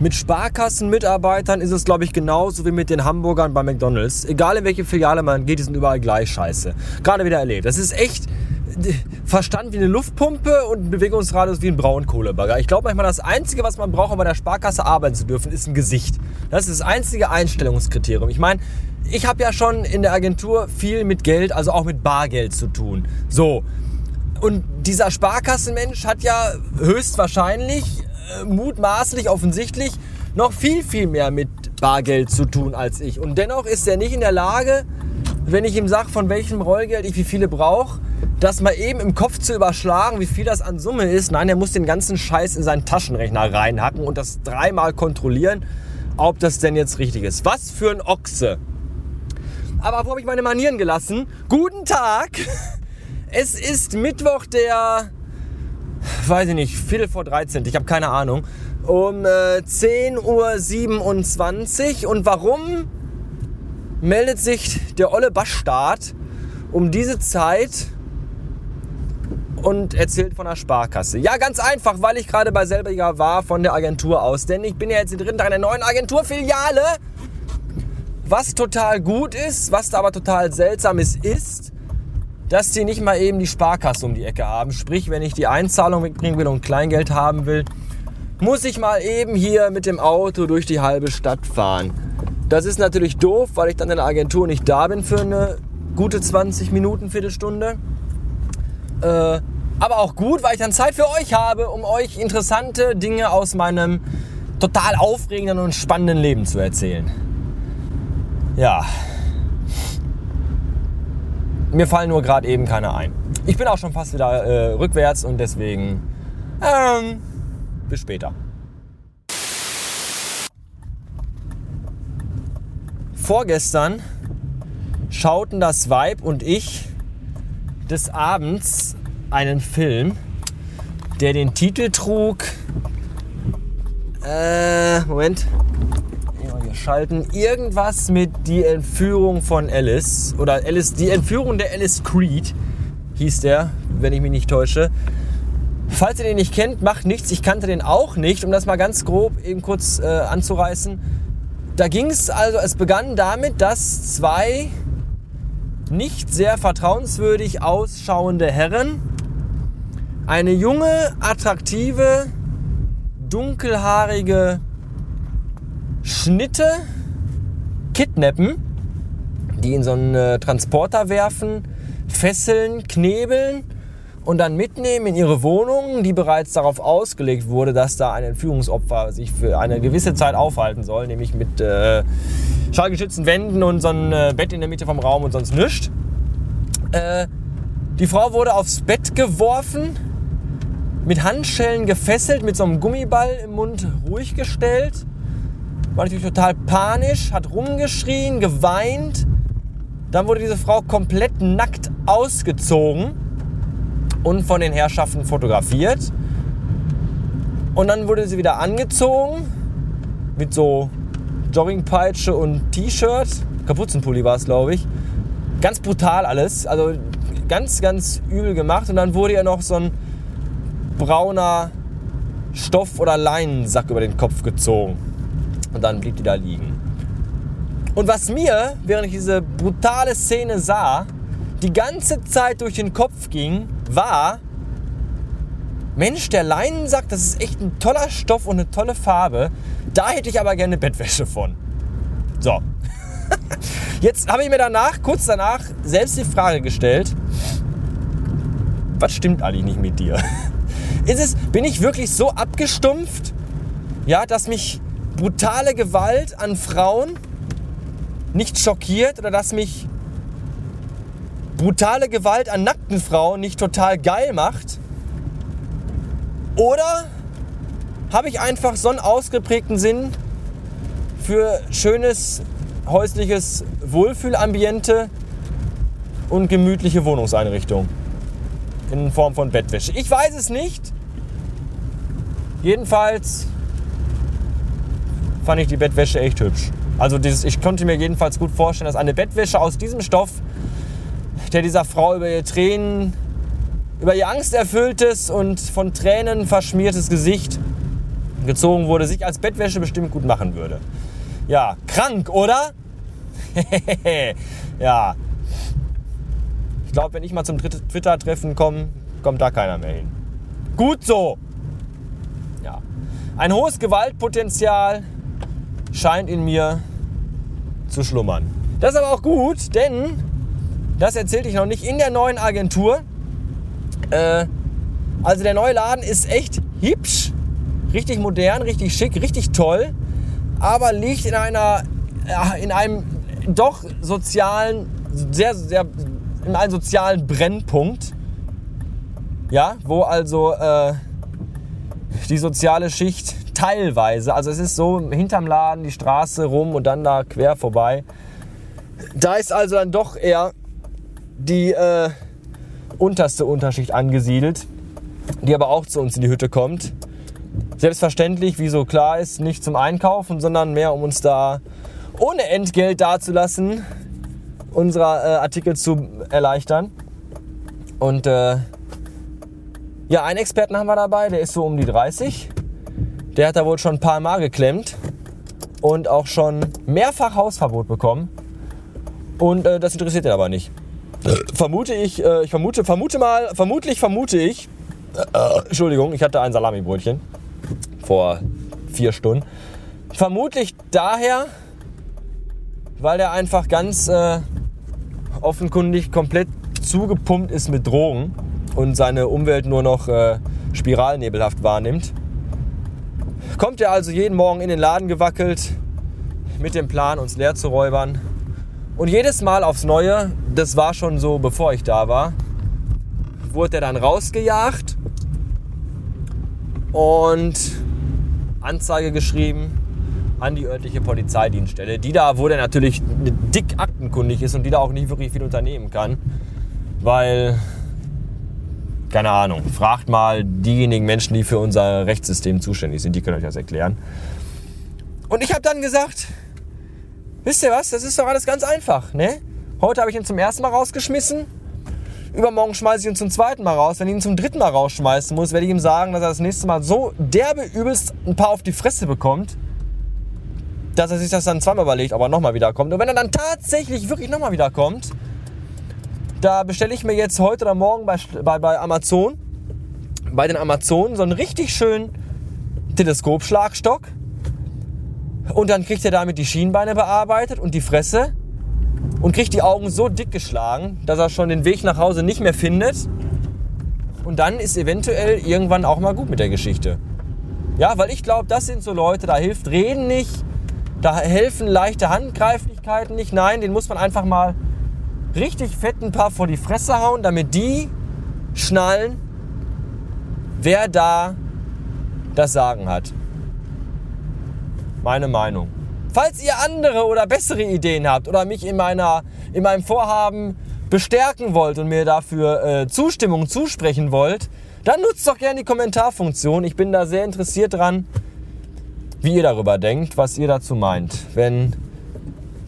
Mit Sparkassenmitarbeitern ist es, glaube ich, genauso wie mit den Hamburgern bei McDonalds. Egal in welche Filiale man geht, die sind überall gleich scheiße. Gerade wieder erlebt. Das ist echt Verstand wie eine Luftpumpe und ein Bewegungsradius wie ein Braunkohlebagger. Ich glaube manchmal, das Einzige, was man braucht, um bei der Sparkasse arbeiten zu dürfen, ist ein Gesicht. Das ist das einzige Einstellungskriterium. Ich meine, ich habe ja schon in der Agentur viel mit Geld, also auch mit Bargeld zu tun. So. Und dieser Sparkassenmensch hat ja höchstwahrscheinlich mutmaßlich offensichtlich noch viel, viel mehr mit Bargeld zu tun als ich. Und dennoch ist er nicht in der Lage, wenn ich ihm sage, von welchem Rollgeld ich wie viele brauche, das mal eben im Kopf zu überschlagen, wie viel das an Summe ist. Nein, er muss den ganzen Scheiß in seinen Taschenrechner reinhacken und das dreimal kontrollieren, ob das denn jetzt richtig ist. Was für ein Ochse. Aber wo habe ich meine Manieren gelassen? Guten Tag! Es ist Mittwoch, der weiß ich nicht, Viertel vor 13, ich habe keine Ahnung, um äh, 10.27 Uhr. Und warum meldet sich der olle Bastard um diese Zeit und erzählt von der Sparkasse? Ja, ganz einfach, weil ich gerade bei selbiger war von der Agentur aus. Denn ich bin ja jetzt drin in einer neuen Agenturfiliale. Was total gut ist, was da aber total seltsam ist, ist, dass die nicht mal eben die Sparkasse um die Ecke haben. Sprich, wenn ich die Einzahlung wegbringen will und Kleingeld haben will, muss ich mal eben hier mit dem Auto durch die halbe Stadt fahren. Das ist natürlich doof, weil ich dann in der Agentur nicht da bin für eine gute 20 Minuten, Viertelstunde. Äh, aber auch gut, weil ich dann Zeit für euch habe, um euch interessante Dinge aus meinem total aufregenden und spannenden Leben zu erzählen. Ja, mir fallen nur gerade eben keine ein. Ich bin auch schon fast wieder äh, rückwärts und deswegen ähm, bis später. Vorgestern schauten das Weib und ich des Abends einen Film, der den Titel trug. Äh, Moment schalten. Irgendwas mit die Entführung von Alice. Oder Alice, die Entführung der Alice Creed hieß der, wenn ich mich nicht täusche. Falls ihr den nicht kennt, macht nichts. Ich kannte den auch nicht, um das mal ganz grob eben kurz äh, anzureißen. Da ging es also, es begann damit, dass zwei nicht sehr vertrauenswürdig ausschauende Herren eine junge, attraktive, dunkelhaarige Schnitte kidnappen, die in so einen äh, Transporter werfen, fesseln, knebeln und dann mitnehmen in ihre Wohnung, die bereits darauf ausgelegt wurde, dass da ein Entführungsopfer sich für eine gewisse Zeit aufhalten soll, nämlich mit äh, schallgeschützten Wänden und so ein äh, Bett in der Mitte vom Raum und sonst nichts. Äh, die Frau wurde aufs Bett geworfen, mit Handschellen gefesselt, mit so einem Gummiball im Mund ruhig gestellt war natürlich total panisch, hat rumgeschrien, geweint. Dann wurde diese Frau komplett nackt ausgezogen und von den Herrschaften fotografiert. Und dann wurde sie wieder angezogen mit so Joggingpeitsche und T-Shirt. Kapuzenpulli war es, glaube ich. Ganz brutal alles. Also ganz, ganz übel gemacht. Und dann wurde ihr noch so ein brauner Stoff- oder Leinensack über den Kopf gezogen. Und dann blieb die da liegen. Und was mir, während ich diese brutale Szene sah, die ganze Zeit durch den Kopf ging, war, Mensch, der Leinensack, das ist echt ein toller Stoff und eine tolle Farbe. Da hätte ich aber gerne Bettwäsche von. So. Jetzt habe ich mir danach, kurz danach, selbst die Frage gestellt, was stimmt eigentlich nicht mit dir? Ist es, bin ich wirklich so abgestumpft, ja, dass mich brutale Gewalt an Frauen nicht schockiert oder dass mich brutale Gewalt an nackten Frauen nicht total geil macht? Oder habe ich einfach so einen ausgeprägten Sinn für schönes häusliches Wohlfühlambiente und gemütliche Wohnungseinrichtung in Form von Bettwäsche? Ich weiß es nicht. Jedenfalls fand ich die Bettwäsche echt hübsch. Also dieses, ich konnte mir jedenfalls gut vorstellen, dass eine Bettwäsche aus diesem Stoff, der dieser Frau über ihr Tränen, über ihr angsterfülltes und von Tränen verschmiertes Gesicht gezogen wurde, sich als Bettwäsche bestimmt gut machen würde. Ja, krank, oder? ja. Ich glaube, wenn ich mal zum Twitter-Treffen komme, kommt da keiner mehr hin. Gut so. Ja. Ein hohes Gewaltpotenzial scheint in mir zu schlummern. Das ist aber auch gut, denn das erzählte ich noch nicht in der neuen Agentur. Äh, also der neue Laden ist echt hübsch, richtig modern, richtig schick, richtig toll, aber liegt in einer in einem doch sozialen, sehr, sehr, in einem sozialen Brennpunkt. Ja, wo also äh, die soziale Schicht teilweise, also es ist so hinterm Laden die Straße rum und dann da quer vorbei. Da ist also dann doch eher die äh, unterste Unterschicht angesiedelt, die aber auch zu uns in die Hütte kommt. Selbstverständlich, wie so klar ist, nicht zum Einkaufen, sondern mehr um uns da ohne Entgelt dazulassen, unsere äh, Artikel zu erleichtern. Und äh, ja, einen Experten haben wir dabei, der ist so um die 30. Der hat da wohl schon ein paar Mal geklemmt und auch schon mehrfach Hausverbot bekommen. Und äh, das interessiert ihn aber nicht. Vermute ich, äh, ich vermute, vermute mal, vermutlich vermute ich, äh, Entschuldigung, ich hatte ein Salamibrötchen vor vier Stunden. Vermutlich daher, weil der einfach ganz äh, offenkundig komplett zugepumpt ist mit Drogen und seine Umwelt nur noch äh, spiralnebelhaft wahrnimmt. Kommt er also jeden Morgen in den Laden gewackelt mit dem Plan, uns leer zu räubern. Und jedes Mal aufs Neue, das war schon so, bevor ich da war, wurde er dann rausgejagt und Anzeige geschrieben an die örtliche Polizeidienststelle, die da, wo der natürlich dick aktenkundig ist und die da auch nicht wirklich viel unternehmen kann, weil, keine Ahnung, fragt mal diejenigen Menschen, die für unser Rechtssystem zuständig sind, die können euch das erklären. Und ich habe dann gesagt, wisst ihr was, das ist doch alles ganz einfach, ne? Heute habe ich ihn zum ersten Mal rausgeschmissen, übermorgen schmeiße ich ihn zum zweiten Mal raus. Wenn ich ihn zum dritten Mal rausschmeißen muss, werde ich ihm sagen, dass er das nächste Mal so derbe übelst ein paar auf die Fresse bekommt, dass er sich das dann zweimal überlegt, ob er nochmal wiederkommt. Und wenn er dann tatsächlich wirklich nochmal wiederkommt, da bestelle ich mir jetzt heute oder morgen bei, bei, bei Amazon, bei den Amazonen, so einen richtig schönen Teleskopschlagstock. Und dann kriegt er damit die Schienbeine bearbeitet und die Fresse und kriegt die Augen so dick geschlagen, dass er schon den Weg nach Hause nicht mehr findet. Und dann ist eventuell irgendwann auch mal gut mit der Geschichte. Ja, weil ich glaube, das sind so Leute, da hilft Reden nicht, da helfen leichte Handgreiflichkeiten nicht. Nein, den muss man einfach mal richtig fett ein paar vor die Fresse hauen, damit die schnallen, wer da das Sagen hat. Meine Meinung. Falls ihr andere oder bessere Ideen habt oder mich in, meiner, in meinem Vorhaben bestärken wollt und mir dafür äh, Zustimmung zusprechen wollt, dann nutzt doch gerne die Kommentarfunktion. Ich bin da sehr interessiert dran, wie ihr darüber denkt, was ihr dazu meint. Wenn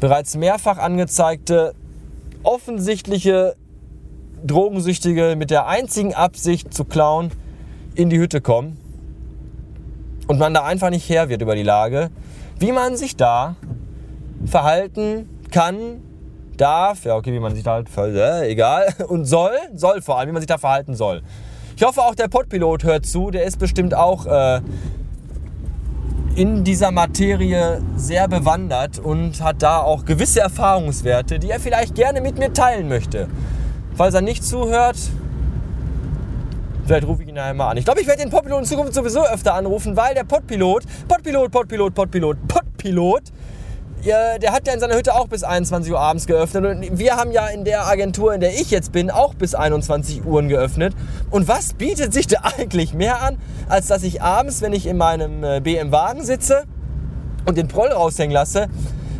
bereits mehrfach angezeigte offensichtliche Drogensüchtige mit der einzigen Absicht zu klauen in die Hütte kommen und man da einfach nicht her wird über die Lage, wie man sich da verhalten kann, darf, ja okay, wie man sich da halt, äh, egal, und soll, soll vor allem, wie man sich da verhalten soll. Ich hoffe auch der Podpilot hört zu, der ist bestimmt auch äh, in dieser Materie sehr bewandert und hat da auch gewisse Erfahrungswerte, die er vielleicht gerne mit mir teilen möchte. Falls er nicht zuhört, vielleicht rufe ich ihn einmal an. Ich glaube, ich werde den Podpilot in Zukunft sowieso öfter anrufen, weil der Podpilot, Podpilot, Podpilot, Podpilot, Podpilot, ja, der hat ja in seiner Hütte auch bis 21 Uhr abends geöffnet. Und wir haben ja in der Agentur, in der ich jetzt bin, auch bis 21 Uhr geöffnet. Und was bietet sich da eigentlich mehr an, als dass ich abends, wenn ich in meinem äh, BM-Wagen sitze und den Proll raushängen lasse,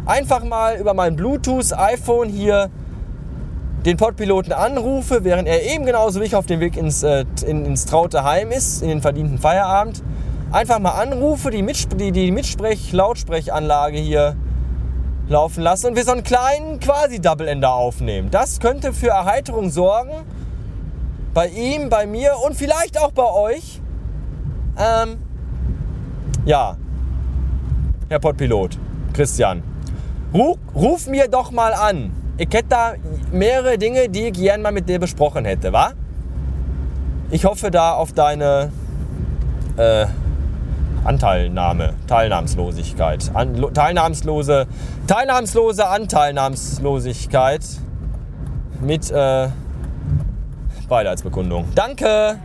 einfach mal über mein Bluetooth-iPhone hier den Podpiloten anrufe, während er eben genauso wie ich auf dem Weg ins, äh, in, ins traute Heim ist, in den verdienten Feierabend. Einfach mal anrufe, die, Mitsp die, die Mitsprech-Lautssprechanlage hier laufen lassen und wir so einen kleinen quasi Double Ender aufnehmen. Das könnte für Erheiterung sorgen. Bei ihm, bei mir und vielleicht auch bei euch. Ähm, Ja, Herr Pottpilot, Christian, ruf, ruf mir doch mal an. Ich hätte da mehrere Dinge, die ich gerne mal mit dir besprochen hätte, wa? Ich hoffe da auf deine äh, Anteilnahme, Teilnahmslosigkeit. An, teilnahmslose, teilnahmslose Anteilnahmslosigkeit mit äh, Beileidsbekundung. Danke!